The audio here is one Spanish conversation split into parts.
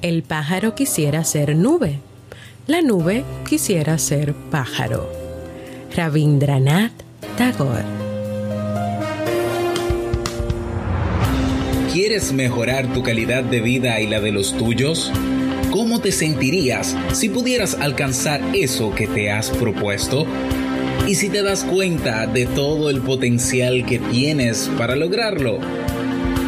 El pájaro quisiera ser nube. La nube quisiera ser pájaro. Rabindranath Tagore. ¿Quieres mejorar tu calidad de vida y la de los tuyos? ¿Cómo te sentirías si pudieras alcanzar eso que te has propuesto? ¿Y si te das cuenta de todo el potencial que tienes para lograrlo?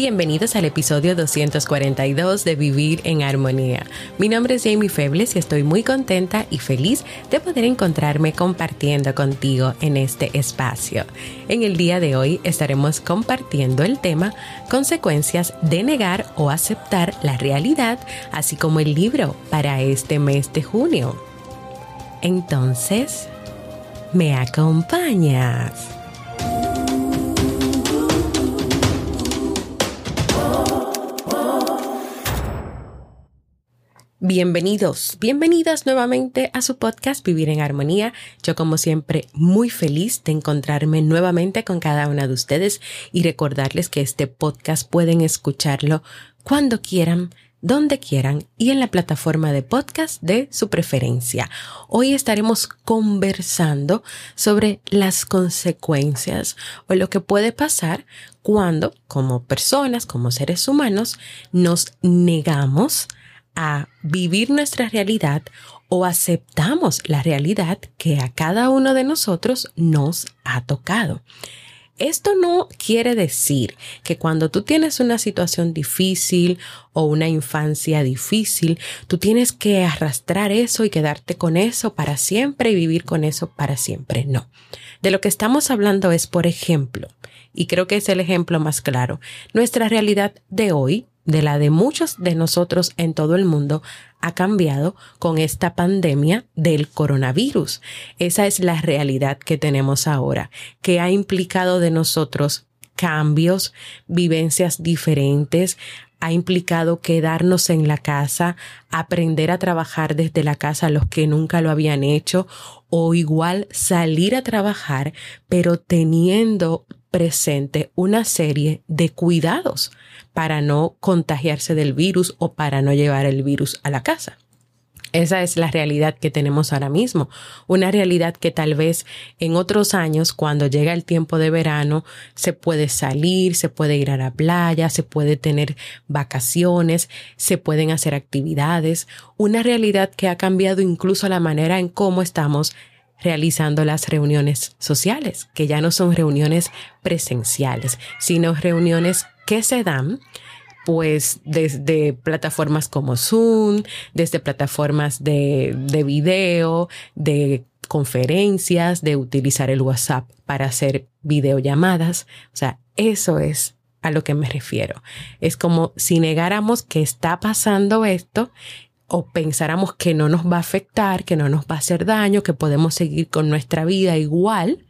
Bienvenidos al episodio 242 de Vivir en Armonía. Mi nombre es Jamie Febles y estoy muy contenta y feliz de poder encontrarme compartiendo contigo en este espacio. En el día de hoy estaremos compartiendo el tema Consecuencias de negar o aceptar la realidad, así como el libro para este mes de junio. Entonces, ¿me acompañas? Bienvenidos, bienvenidas nuevamente a su podcast Vivir en Armonía. Yo como siempre muy feliz de encontrarme nuevamente con cada una de ustedes y recordarles que este podcast pueden escucharlo cuando quieran, donde quieran y en la plataforma de podcast de su preferencia. Hoy estaremos conversando sobre las consecuencias o lo que puede pasar cuando como personas, como seres humanos, nos negamos a vivir nuestra realidad o aceptamos la realidad que a cada uno de nosotros nos ha tocado. Esto no quiere decir que cuando tú tienes una situación difícil o una infancia difícil, tú tienes que arrastrar eso y quedarte con eso para siempre y vivir con eso para siempre. No. De lo que estamos hablando es, por ejemplo, y creo que es el ejemplo más claro, nuestra realidad de hoy de la de muchos de nosotros en todo el mundo ha cambiado con esta pandemia del coronavirus. Esa es la realidad que tenemos ahora, que ha implicado de nosotros cambios, vivencias diferentes, ha implicado quedarnos en la casa, aprender a trabajar desde la casa los que nunca lo habían hecho o igual salir a trabajar, pero teniendo presente una serie de cuidados para no contagiarse del virus o para no llevar el virus a la casa. Esa es la realidad que tenemos ahora mismo. Una realidad que tal vez en otros años, cuando llega el tiempo de verano, se puede salir, se puede ir a la playa, se puede tener vacaciones, se pueden hacer actividades. Una realidad que ha cambiado incluso la manera en cómo estamos realizando las reuniones sociales, que ya no son reuniones presenciales, sino reuniones que se dan pues desde plataformas como Zoom, desde plataformas de, de video, de conferencias, de utilizar el WhatsApp para hacer videollamadas. O sea, eso es a lo que me refiero. Es como si negáramos que está pasando esto o pensáramos que no nos va a afectar, que no nos va a hacer daño, que podemos seguir con nuestra vida igual,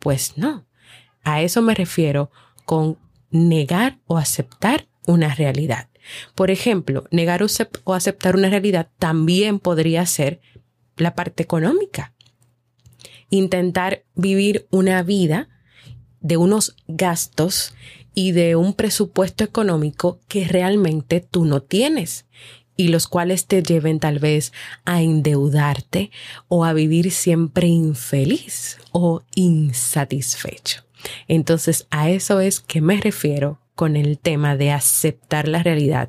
pues no. A eso me refiero con negar o aceptar una realidad. Por ejemplo, negar o aceptar una realidad también podría ser la parte económica. Intentar vivir una vida de unos gastos y de un presupuesto económico que realmente tú no tienes y los cuales te lleven tal vez a endeudarte o a vivir siempre infeliz o insatisfecho. Entonces a eso es que me refiero con el tema de aceptar la realidad.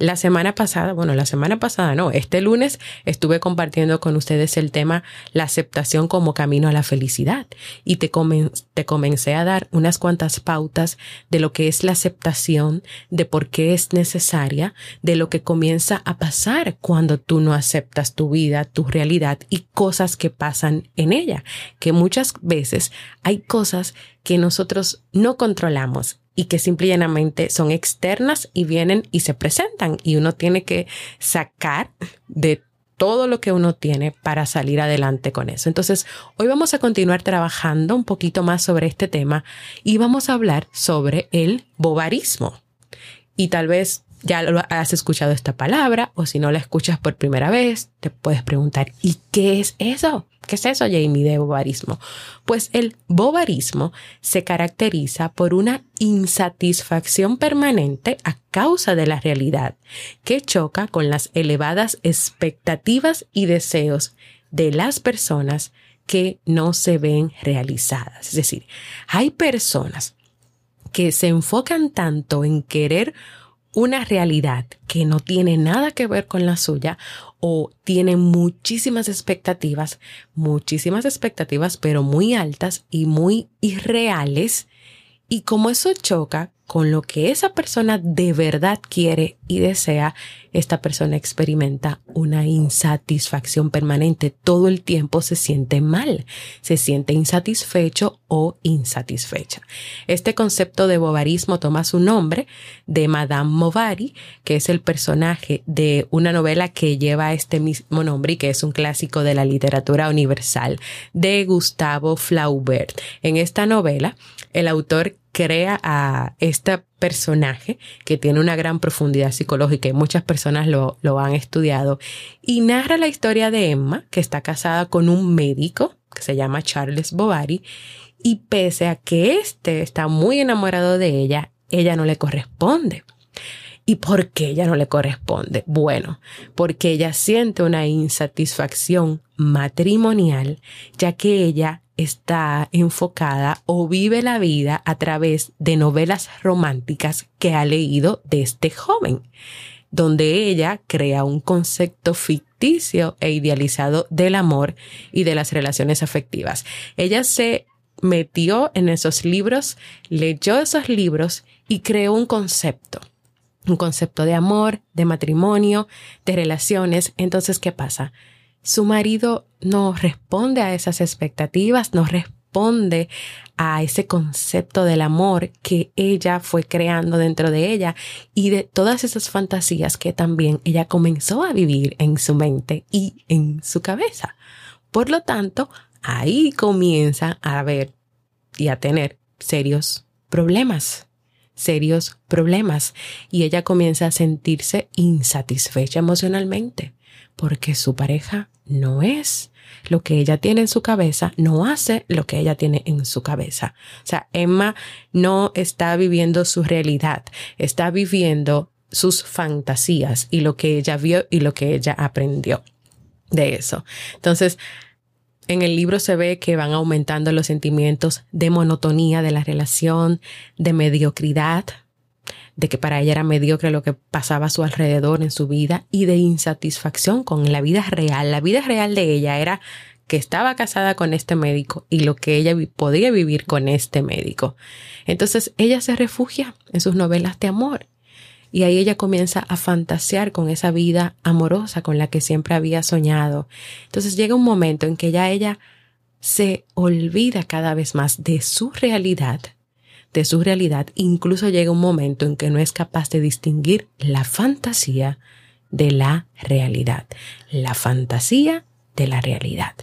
La semana pasada, bueno, la semana pasada no, este lunes estuve compartiendo con ustedes el tema la aceptación como camino a la felicidad. Y te, te comencé a dar unas cuantas pautas de lo que es la aceptación, de por qué es necesaria, de lo que comienza a pasar cuando tú no aceptas tu vida, tu realidad y cosas que pasan en ella, que muchas veces hay cosas que nosotros no controlamos y que simplemente son externas y vienen y se presentan y uno tiene que sacar de todo lo que uno tiene para salir adelante con eso. Entonces, hoy vamos a continuar trabajando un poquito más sobre este tema y vamos a hablar sobre el bobarismo. Y tal vez ya lo has escuchado esta palabra o si no la escuchas por primera vez, te puedes preguntar, ¿y qué es eso? ¿Qué es eso, Jamie, de bobarismo? Pues el bobarismo se caracteriza por una insatisfacción permanente a causa de la realidad, que choca con las elevadas expectativas y deseos de las personas que no se ven realizadas. Es decir, hay personas que se enfocan tanto en querer una realidad que no tiene nada que ver con la suya o tiene muchísimas expectativas, muchísimas expectativas, pero muy altas y muy irreales. Y como eso choca con lo que esa persona de verdad quiere y desea, esta persona experimenta una insatisfacción permanente. Todo el tiempo se siente mal, se siente insatisfecho o insatisfecha. Este concepto de bovarismo toma su nombre de Madame Bovary, que es el personaje de una novela que lleva este mismo nombre y que es un clásico de la literatura universal de Gustavo Flaubert. En esta novela, el autor crea a este personaje que tiene una gran profundidad psicológica y muchas personas lo, lo han estudiado y narra la historia de Emma, que está casada con un médico que se llama Charles Bovary y pese a que éste está muy enamorado de ella, ella no le corresponde. ¿Y por qué ella no le corresponde? Bueno, porque ella siente una insatisfacción matrimonial, ya que ella está enfocada o vive la vida a través de novelas románticas que ha leído de este joven, donde ella crea un concepto ficticio e idealizado del amor y de las relaciones afectivas. Ella se metió en esos libros, leyó esos libros y creó un concepto un concepto de amor, de matrimonio, de relaciones. Entonces, ¿qué pasa? Su marido no responde a esas expectativas, no responde a ese concepto del amor que ella fue creando dentro de ella y de todas esas fantasías que también ella comenzó a vivir en su mente y en su cabeza. Por lo tanto, ahí comienza a ver y a tener serios problemas serios problemas y ella comienza a sentirse insatisfecha emocionalmente porque su pareja no es lo que ella tiene en su cabeza, no hace lo que ella tiene en su cabeza. O sea, Emma no está viviendo su realidad, está viviendo sus fantasías y lo que ella vio y lo que ella aprendió de eso. Entonces, en el libro se ve que van aumentando los sentimientos de monotonía de la relación, de mediocridad, de que para ella era mediocre lo que pasaba a su alrededor en su vida y de insatisfacción con la vida real. La vida real de ella era que estaba casada con este médico y lo que ella podía vivir con este médico. Entonces ella se refugia en sus novelas de amor y ahí ella comienza a fantasear con esa vida amorosa con la que siempre había soñado. Entonces llega un momento en que ya ella se olvida cada vez más de su realidad de su realidad, incluso llega un momento en que no es capaz de distinguir la fantasía de la realidad, la fantasía de la realidad.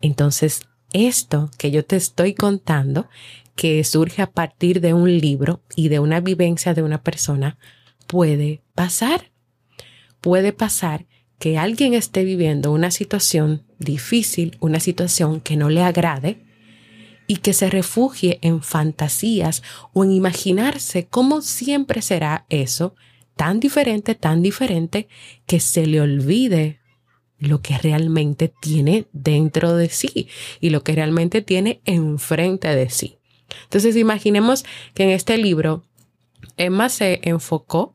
Entonces, esto que yo te estoy contando, que surge a partir de un libro y de una vivencia de una persona, puede pasar. Puede pasar que alguien esté viviendo una situación difícil, una situación que no le agrade, y que se refugie en fantasías o en imaginarse cómo siempre será eso, tan diferente, tan diferente, que se le olvide lo que realmente tiene dentro de sí y lo que realmente tiene enfrente de sí. Entonces imaginemos que en este libro Emma se enfocó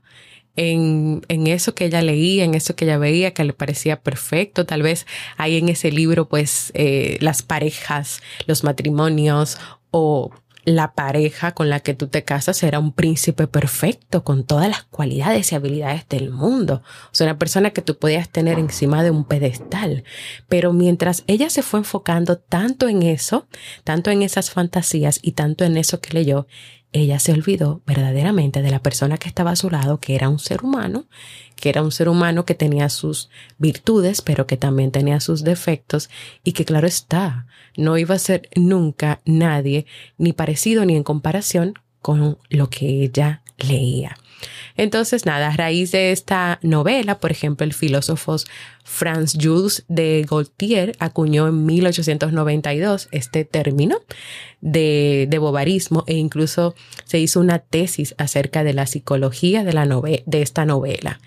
en, en, eso que ella leía, en eso que ella veía, que le parecía perfecto. Tal vez hay en ese libro, pues, eh, las parejas, los matrimonios o la pareja con la que tú te casas era un príncipe perfecto, con todas las cualidades y habilidades del mundo. O sea, una persona que tú podías tener encima de un pedestal. Pero mientras ella se fue enfocando tanto en eso, tanto en esas fantasías y tanto en eso que leyó, ella se olvidó verdaderamente de la persona que estaba a su lado, que era un ser humano, que era un ser humano que tenía sus virtudes, pero que también tenía sus defectos y que claro está, no iba a ser nunca nadie ni parecido ni en comparación con lo que ella leía. Entonces, nada, a raíz de esta novela, por ejemplo, el filósofo Franz Jules de Gaultier acuñó en 1892 este término de, de bobarismo e incluso se hizo una tesis acerca de la psicología de, la de esta novela.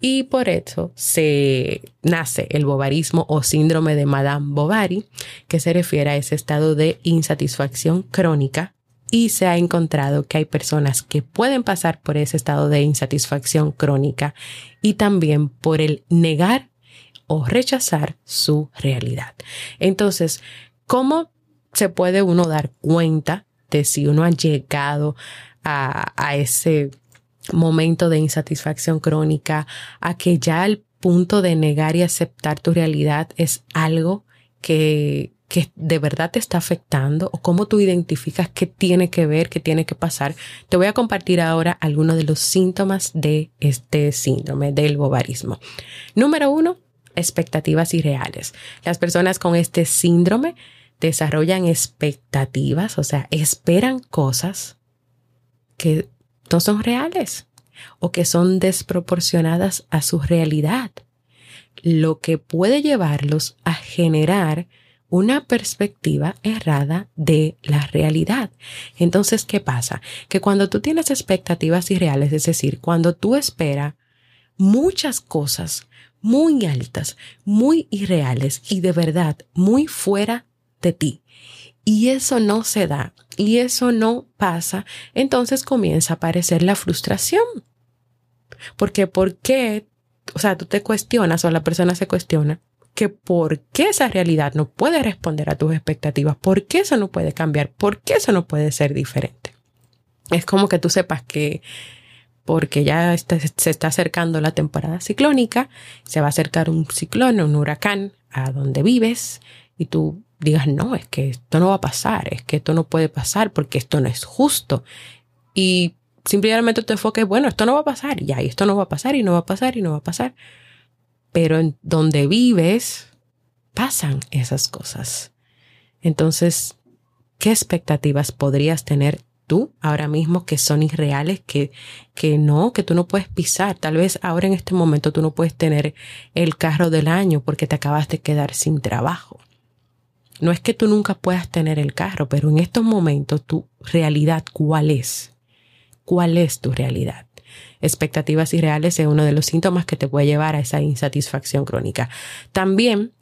Y por eso se nace el bobarismo o síndrome de Madame Bovary, que se refiere a ese estado de insatisfacción crónica y se ha encontrado que hay personas que pueden pasar por ese estado de insatisfacción crónica y también por el negar o rechazar su realidad. Entonces, ¿cómo se puede uno dar cuenta de si uno ha llegado a, a ese momento de insatisfacción crónica, a que ya el punto de negar y aceptar tu realidad es algo que, que de verdad te está afectando o cómo tú identificas qué tiene que ver, qué tiene que pasar. Te voy a compartir ahora algunos de los síntomas de este síndrome del bovarismo. Número uno, expectativas irreales. Las personas con este síndrome desarrollan expectativas, o sea, esperan cosas que no son reales o que son desproporcionadas a su realidad, lo que puede llevarlos a generar una perspectiva errada de la realidad. Entonces, ¿qué pasa? Que cuando tú tienes expectativas irreales, es decir, cuando tú esperas muchas cosas muy altas, muy irreales y de verdad muy fuera de ti, y eso no se da y eso no pasa, entonces comienza a aparecer la frustración. Porque ¿por qué? O sea, tú te cuestionas o la persona se cuestiona que por qué esa realidad no puede responder a tus expectativas, por qué eso no puede cambiar, por qué eso no puede ser diferente. Es como que tú sepas que porque ya se está acercando la temporada ciclónica, se va a acercar un ciclón, un huracán a donde vives y tú digas, no, es que esto no va a pasar, es que esto no puede pasar porque esto no es justo. Y simplemente te enfoques, bueno, esto no va a pasar, ya, y esto no va a pasar, y no va a pasar, y no va a pasar pero en donde vives pasan esas cosas. Entonces, ¿qué expectativas podrías tener tú ahora mismo que son irreales, que, que no, que tú no puedes pisar? Tal vez ahora en este momento tú no puedes tener el carro del año porque te acabas de quedar sin trabajo. No es que tú nunca puedas tener el carro, pero en estos momentos tu realidad, ¿cuál es? ¿Cuál es tu realidad? Expectativas irreales es uno de los síntomas que te puede llevar a esa insatisfacción crónica. También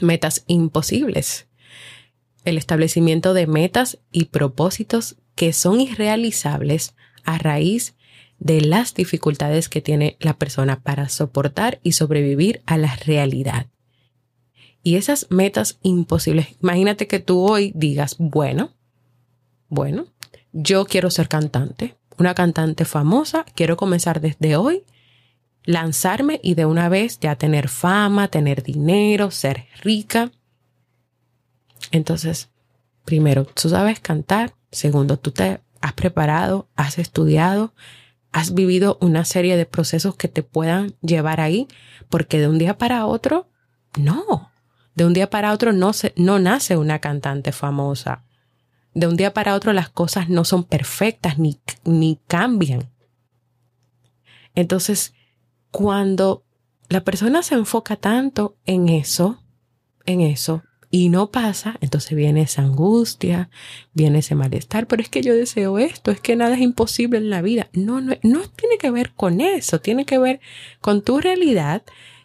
metas imposibles. El establecimiento de metas y propósitos que son irrealizables a raíz de las dificultades que tiene la persona para soportar y sobrevivir a la realidad. Y esas metas imposibles, imagínate que tú hoy digas, bueno, bueno, yo quiero ser cantante, una cantante famosa, quiero comenzar desde hoy, lanzarme y de una vez ya tener fama, tener dinero, ser rica. Entonces, primero, tú sabes cantar, segundo, tú te has preparado, has estudiado, has vivido una serie de procesos que te puedan llevar ahí, porque de un día para otro, no, de un día para otro no, se, no nace una cantante famosa de un día para otro las cosas no son perfectas ni, ni cambian. Entonces, cuando la persona se enfoca tanto en eso, en eso, y no pasa, entonces viene esa angustia, viene ese malestar, pero es que yo deseo esto, es que nada es imposible en la vida. No, no, no tiene que ver con eso, tiene que ver con tu realidad,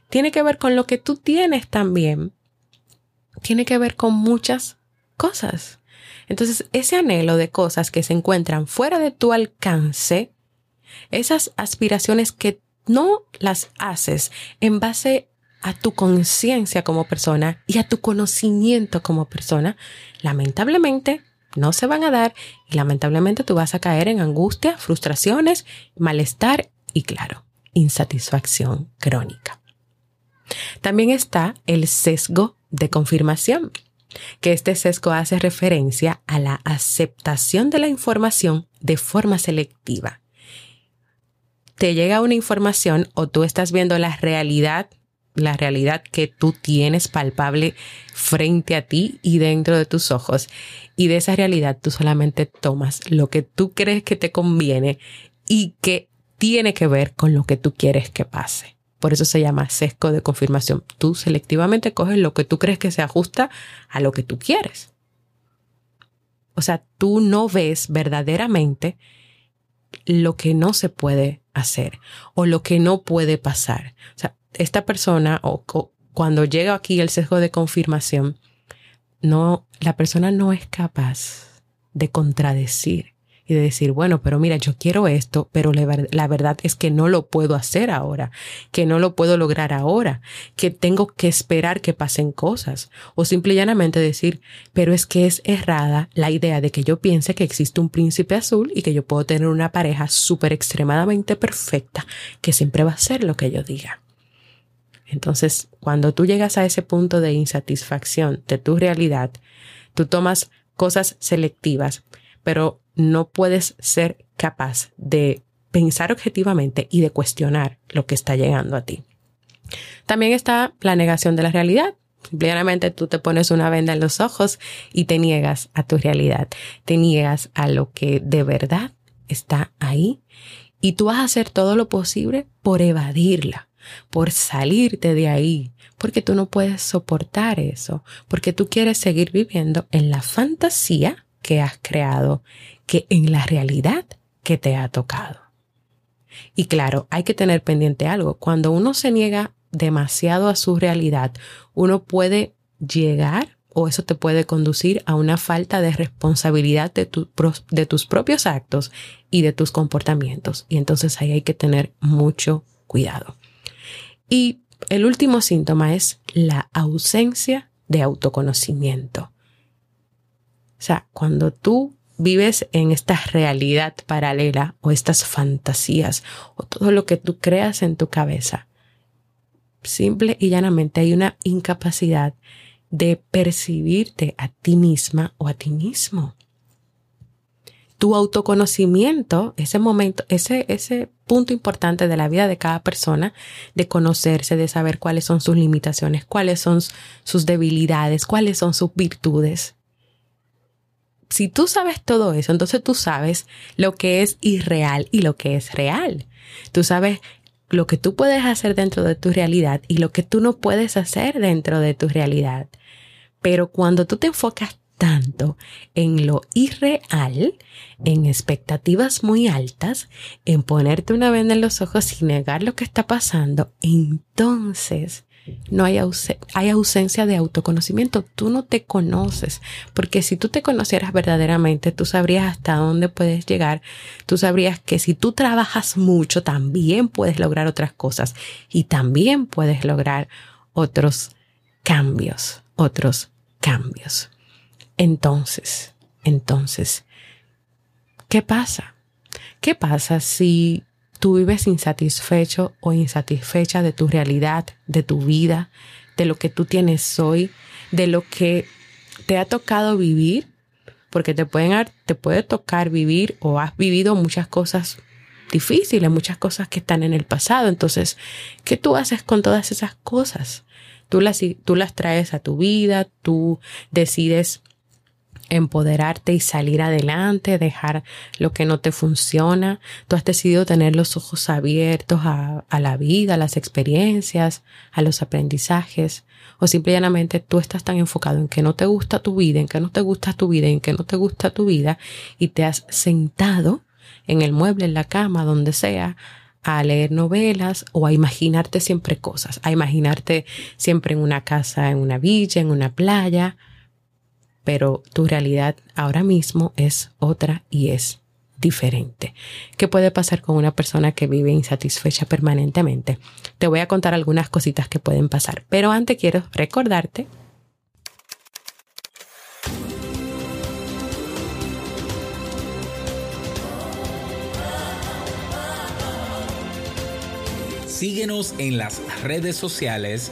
tiene que ver con lo que tú tienes también, tiene que ver con muchas cosas. Entonces, ese anhelo de cosas que se encuentran fuera de tu alcance esas aspiraciones que no las haces en base a tu conciencia como persona y a tu conocimiento como persona, lamentablemente no se van a dar y lamentablemente tú vas a caer en angustia, frustraciones, malestar y claro, insatisfacción crónica. También está el sesgo de confirmación, que este sesgo hace referencia a la aceptación de la información de forma selectiva. Te llega una información o tú estás viendo la realidad la realidad que tú tienes palpable frente a ti y dentro de tus ojos. Y de esa realidad tú solamente tomas lo que tú crees que te conviene y que tiene que ver con lo que tú quieres que pase. Por eso se llama sesgo de confirmación. Tú selectivamente coges lo que tú crees que se ajusta a lo que tú quieres. O sea, tú no ves verdaderamente lo que no se puede hacer o lo que no puede pasar. O sea, esta persona o, cuando llega aquí el sesgo de confirmación, no, la persona no es capaz de contradecir y de decir, bueno, pero mira, yo quiero esto, pero la, verdad es que no lo puedo hacer ahora, que no lo puedo lograr ahora, que tengo que esperar que pasen cosas. O simple y llanamente decir, pero es que es errada la idea de que yo piense que existe un príncipe azul y que yo puedo tener una pareja súper extremadamente perfecta que siempre va a ser lo que yo diga. Entonces, cuando tú llegas a ese punto de insatisfacción de tu realidad, tú tomas cosas selectivas, pero no puedes ser capaz de pensar objetivamente y de cuestionar lo que está llegando a ti. También está la negación de la realidad. Simplemente tú te pones una venda en los ojos y te niegas a tu realidad, te niegas a lo que de verdad está ahí y tú vas a hacer todo lo posible por evadirla por salirte de ahí, porque tú no puedes soportar eso, porque tú quieres seguir viviendo en la fantasía que has creado, que en la realidad que te ha tocado. Y claro, hay que tener pendiente algo. Cuando uno se niega demasiado a su realidad, uno puede llegar o eso te puede conducir a una falta de responsabilidad de, de, tus propios actos y de tus comportamientos. Y entonces ahí hay que tener mucho cuidado. Y el último síntoma es la ausencia de autoconocimiento. O sea, cuando tú vives en esta realidad paralela o estas fantasías o todo lo que tú creas en tu cabeza, simple y llanamente hay una incapacidad de percibirte a ti misma o a ti mismo tu autoconocimiento, ese momento, ese, ese punto importante de la vida de cada persona, de conocerse, de saber cuáles son sus limitaciones, cuáles son sus debilidades, cuáles son sus virtudes. Si tú sabes todo eso, entonces tú sabes lo que es irreal y lo que es real. Tú sabes lo que tú puedes hacer dentro de tu realidad y lo que tú no puedes hacer dentro de tu realidad. Pero cuando tú te enfocas tanto en lo irreal, en expectativas muy altas, en ponerte una venda en los ojos y negar lo que está pasando, entonces no hay, ausencia de autoconocimiento. Tú no te conoces, porque si tú te conocieras verdaderamente, tú sabrías hasta dónde puedes llegar. Tú sabrías que si tú trabajas mucho, también puedes lograr otras cosas y también puedes lograr otros cambios, otros cambios. Entonces, entonces, ¿qué pasa? ¿Qué pasa si tú vives insatisfecho o insatisfecha de tu realidad, de tu vida, de lo que tú tienes hoy, de lo que te ha tocado vivir? Porque te pueden, te puede tocar vivir o has vivido muchas cosas difíciles, muchas cosas que están en el pasado. Entonces, ¿qué tú haces con todas esas cosas? Tú las, tú las traes a tu vida, tú decides empoderarte y salir adelante, dejar lo que no te funciona. Tú has decidido tener los ojos abiertos a, la vida, a las experiencias, a los aprendizajes, o simplemente tú estás tan enfocado en que no te gusta tu vida, en que no te gusta tu vida, en que no te gusta tu vida, y te has sentado en el mueble, en la cama, donde sea, a leer novelas o a imaginarte siempre cosas, a imaginarte siempre en una casa, en una villa, en una playa, pero tu realidad ahora mismo es otra y es diferente. ¿Qué puede pasar con una persona que vive insatisfecha permanentemente? Te voy a contar algunas cositas que pueden pasar, pero antes quiero recordarte Síguenos en las redes sociales,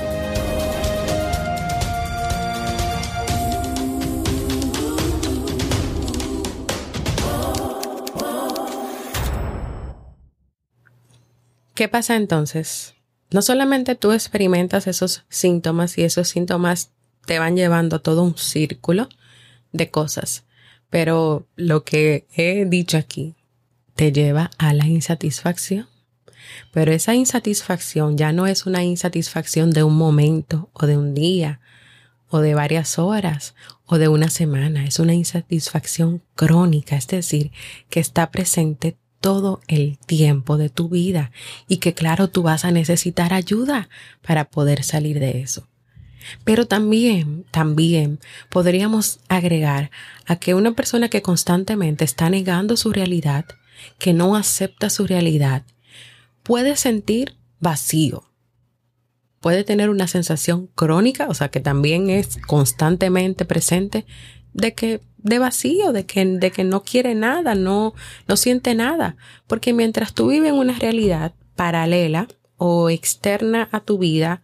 ¿Qué pasa entonces? No solamente tú experimentas esos síntomas y esos síntomas te van llevando todo un círculo de cosas, pero lo que he dicho aquí te lleva a la insatisfacción. Pero esa insatisfacción ya no es una insatisfacción de un momento o de un día o de varias horas o de una semana, es una insatisfacción crónica, es decir, que está presente todo el tiempo de tu vida y que claro, tú vas a necesitar ayuda para poder salir de eso. Pero también, también podríamos agregar a que una persona que constantemente está negando su realidad, que no acepta su realidad, puede sentir vacío. Puede tener una sensación crónica, o sea, que también es constantemente presente de que de vacío, de que, de que no quiere nada, no, no siente nada. Porque mientras tú vives en una realidad paralela o externa a tu vida,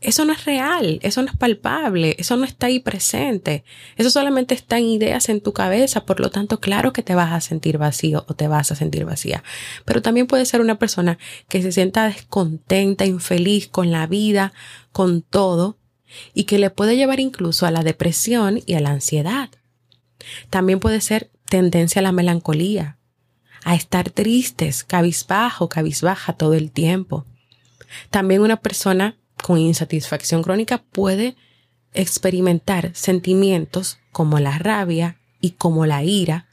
eso no es real, eso no es palpable, eso no está ahí presente. Eso solamente está en ideas en tu cabeza, por lo tanto, claro que te vas a sentir vacío o te vas a sentir vacía. Pero también puede ser una persona que se sienta descontenta, infeliz con la vida, con todo, y que le puede llevar incluso a la depresión y a la ansiedad. También puede ser tendencia a la melancolía, a estar tristes, cabizbajo, cabizbaja todo el tiempo. También una persona con insatisfacción crónica puede experimentar sentimientos como la rabia y como la ira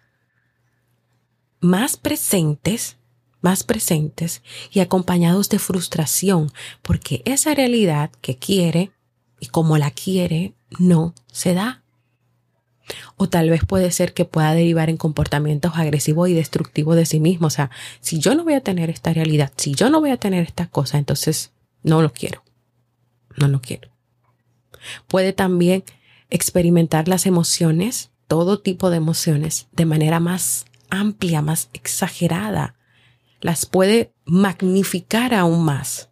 más presentes, más presentes y acompañados de frustración, porque esa realidad que quiere y como la quiere no se da. O tal vez puede ser que pueda derivar en comportamientos agresivos y destructivos de sí mismo. O sea, si yo no voy a tener esta realidad, si yo no voy a tener esta cosa, entonces no lo quiero. No lo quiero. Puede también experimentar las emociones, todo tipo de emociones, de manera más amplia, más exagerada. Las puede magnificar aún más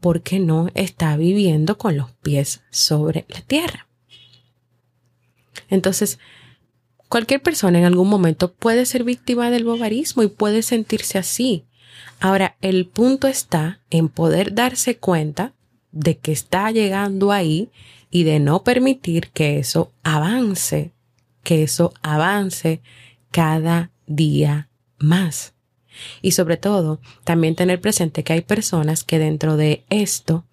porque no está viviendo con los pies sobre la tierra. Entonces, cualquier persona en algún momento puede ser víctima del bobarismo y puede sentirse así. Ahora, el punto está en poder darse cuenta de que está llegando ahí y de no permitir que eso avance, que eso avance cada día más. Y sobre todo, también tener presente que hay personas que dentro de esto,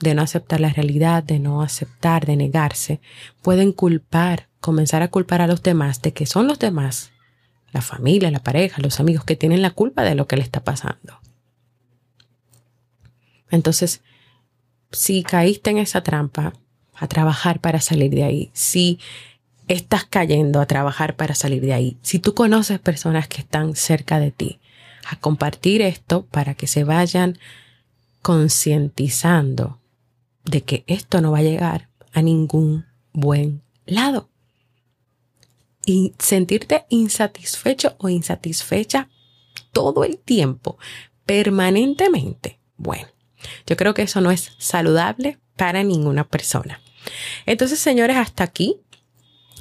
de no aceptar la realidad, de no aceptar, de negarse, pueden culpar, comenzar a culpar a los demás de que son los demás, la familia, la pareja, los amigos que tienen la culpa de lo que le está pasando. Entonces, si caíste en esa trampa, a trabajar para salir de ahí. Si estás cayendo a trabajar para salir de ahí, si tú conoces personas que están cerca de ti, a compartir esto para que se vayan concientizando de que esto no va a llegar a ningún buen lado. Y sentirte insatisfecho o insatisfecha todo el tiempo, permanentemente. Bueno, yo creo que eso no es saludable para ninguna persona. Entonces, señores, hasta aquí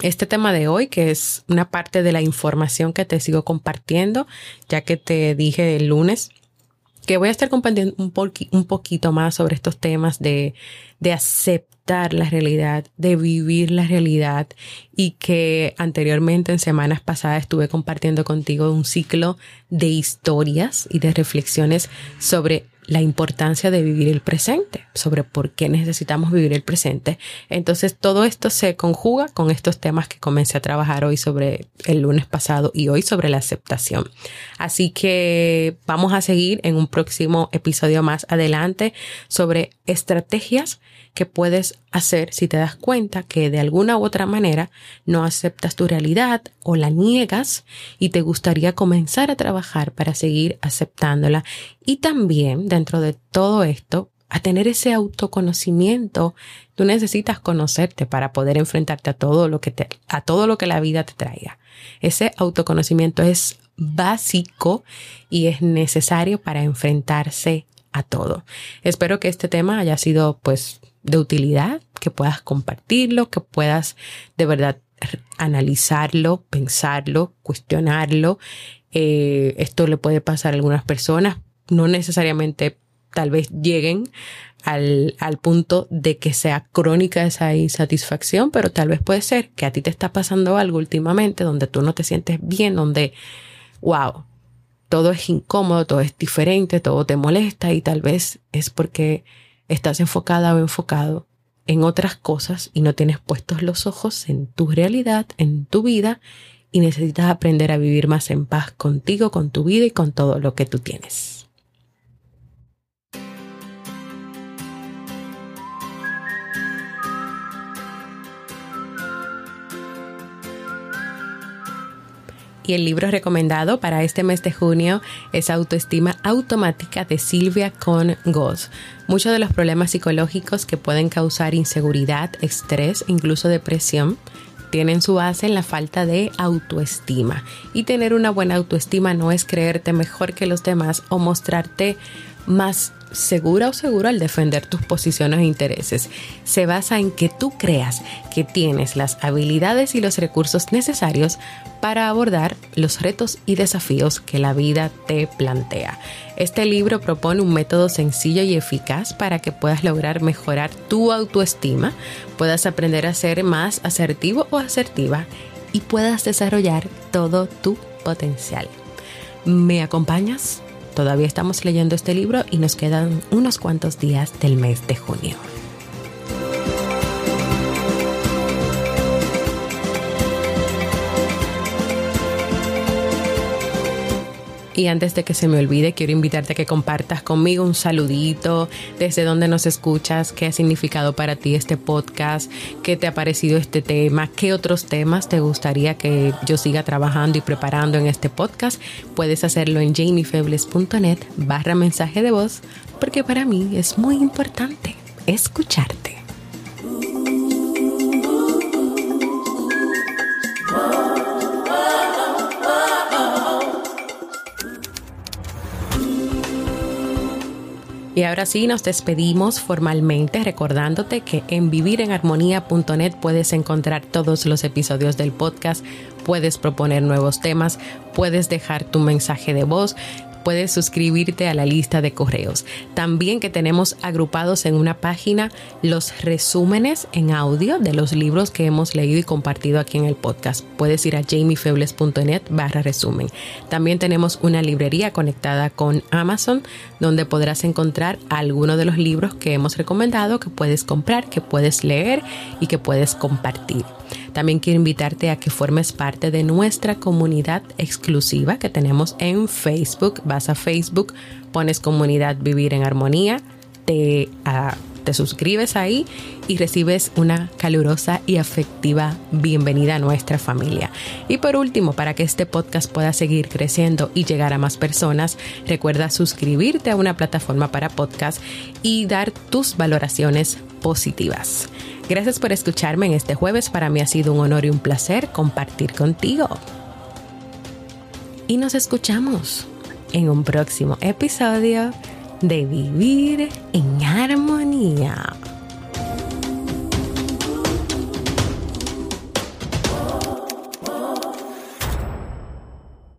este tema de hoy, que es una parte de la información que te sigo compartiendo, ya que te dije el lunes que voy a estar compartiendo un, poquito más sobre estos temas de, de aceptar la realidad, de vivir la realidad y que anteriormente en semanas pasadas estuve compartiendo contigo un ciclo de historias y de reflexiones sobre la importancia de vivir el presente, sobre por qué necesitamos vivir el presente. Entonces todo esto se conjuga con estos temas que comencé a trabajar hoy sobre el lunes pasado y hoy sobre la aceptación. Así que vamos a seguir en un próximo episodio más adelante sobre estrategias que puedes hacer si te das cuenta que de alguna u otra manera no aceptas tu realidad o la niegas y te gustaría comenzar a trabajar para seguir aceptándola. Y también dentro de todo esto, a tener ese autoconocimiento. Tú necesitas conocerte para poder enfrentarte a todo lo que te, a todo lo que la vida te traiga. Ese autoconocimiento es básico y es necesario para enfrentarse a todo. Espero que este tema haya sido pues de utilidad, que puedas compartirlo, que puedas de verdad analizarlo, pensarlo, cuestionarlo. Eh, esto le puede pasar a algunas personas, no necesariamente tal vez lleguen al, al, punto de que sea crónica esa insatisfacción, pero tal vez puede ser que a ti te está pasando algo últimamente donde tú no te sientes bien, donde, wow, todo es incómodo, todo es diferente, todo te molesta y tal vez es porque estás enfocada o enfocado en otras cosas y no tienes puestos los ojos en tu realidad, en tu vida y necesitas aprender a vivir más en paz contigo, con tu vida y con todo lo que tú tienes. y el libro recomendado para este mes de junio es Autoestima Automática de Silvia con Goss. Muchos de los problemas psicológicos que pueden causar inseguridad, estrés, incluso depresión, tienen su base en la falta de autoestima. Y tener una buena autoestima no es creerte mejor que los demás o mostrarte más segura o seguro al defender tus posiciones e intereses. Se basa en que tú creas que tienes las habilidades y los recursos necesarios para abordar los retos y desafíos que la vida te plantea. Este libro propone un método sencillo y eficaz para que puedas lograr mejorar tu autoestima, puedas aprender a ser más asertivo o asertiva y puedas desarrollar todo tu potencial. ¿Me acompañas? Todavía estamos leyendo este libro y nos quedan unos cuantos días del mes de junio. Y antes de que se me olvide, quiero invitarte a que compartas conmigo un saludito, desde dónde nos escuchas, qué ha significado para ti este podcast, qué te ha parecido este tema, qué otros temas te gustaría que yo siga trabajando y preparando en este podcast. Puedes hacerlo en jamiefebles.net barra mensaje de voz, porque para mí es muy importante escucharte. Y ahora sí, nos despedimos formalmente recordándote que en vivirenharmonía.net puedes encontrar todos los episodios del podcast, puedes proponer nuevos temas, puedes dejar tu mensaje de voz, puedes suscribirte a la lista de correos. También que tenemos agrupados en una página los resúmenes en audio de los libros que hemos leído y compartido aquí en el podcast. Puedes ir a jamiefebles.net barra resumen. También tenemos una librería conectada con Amazon donde podrás encontrar algunos de los libros que hemos recomendado que puedes comprar, que puedes leer y que puedes compartir. También quiero invitarte a que formes parte de nuestra comunidad exclusiva que tenemos en Facebook. Vas a Facebook, pones comunidad Vivir en Armonía, te, ah, te suscribes ahí y recibes una calurosa y afectiva bienvenida a nuestra familia. Y por último, para que este podcast pueda seguir creciendo y llegar a más personas, recuerda suscribirte a una plataforma para podcast y dar tus valoraciones positivas. Gracias por escucharme en este jueves. Para mí ha sido un honor y un placer compartir contigo. Y nos escuchamos en un próximo episodio de Vivir en Armonía.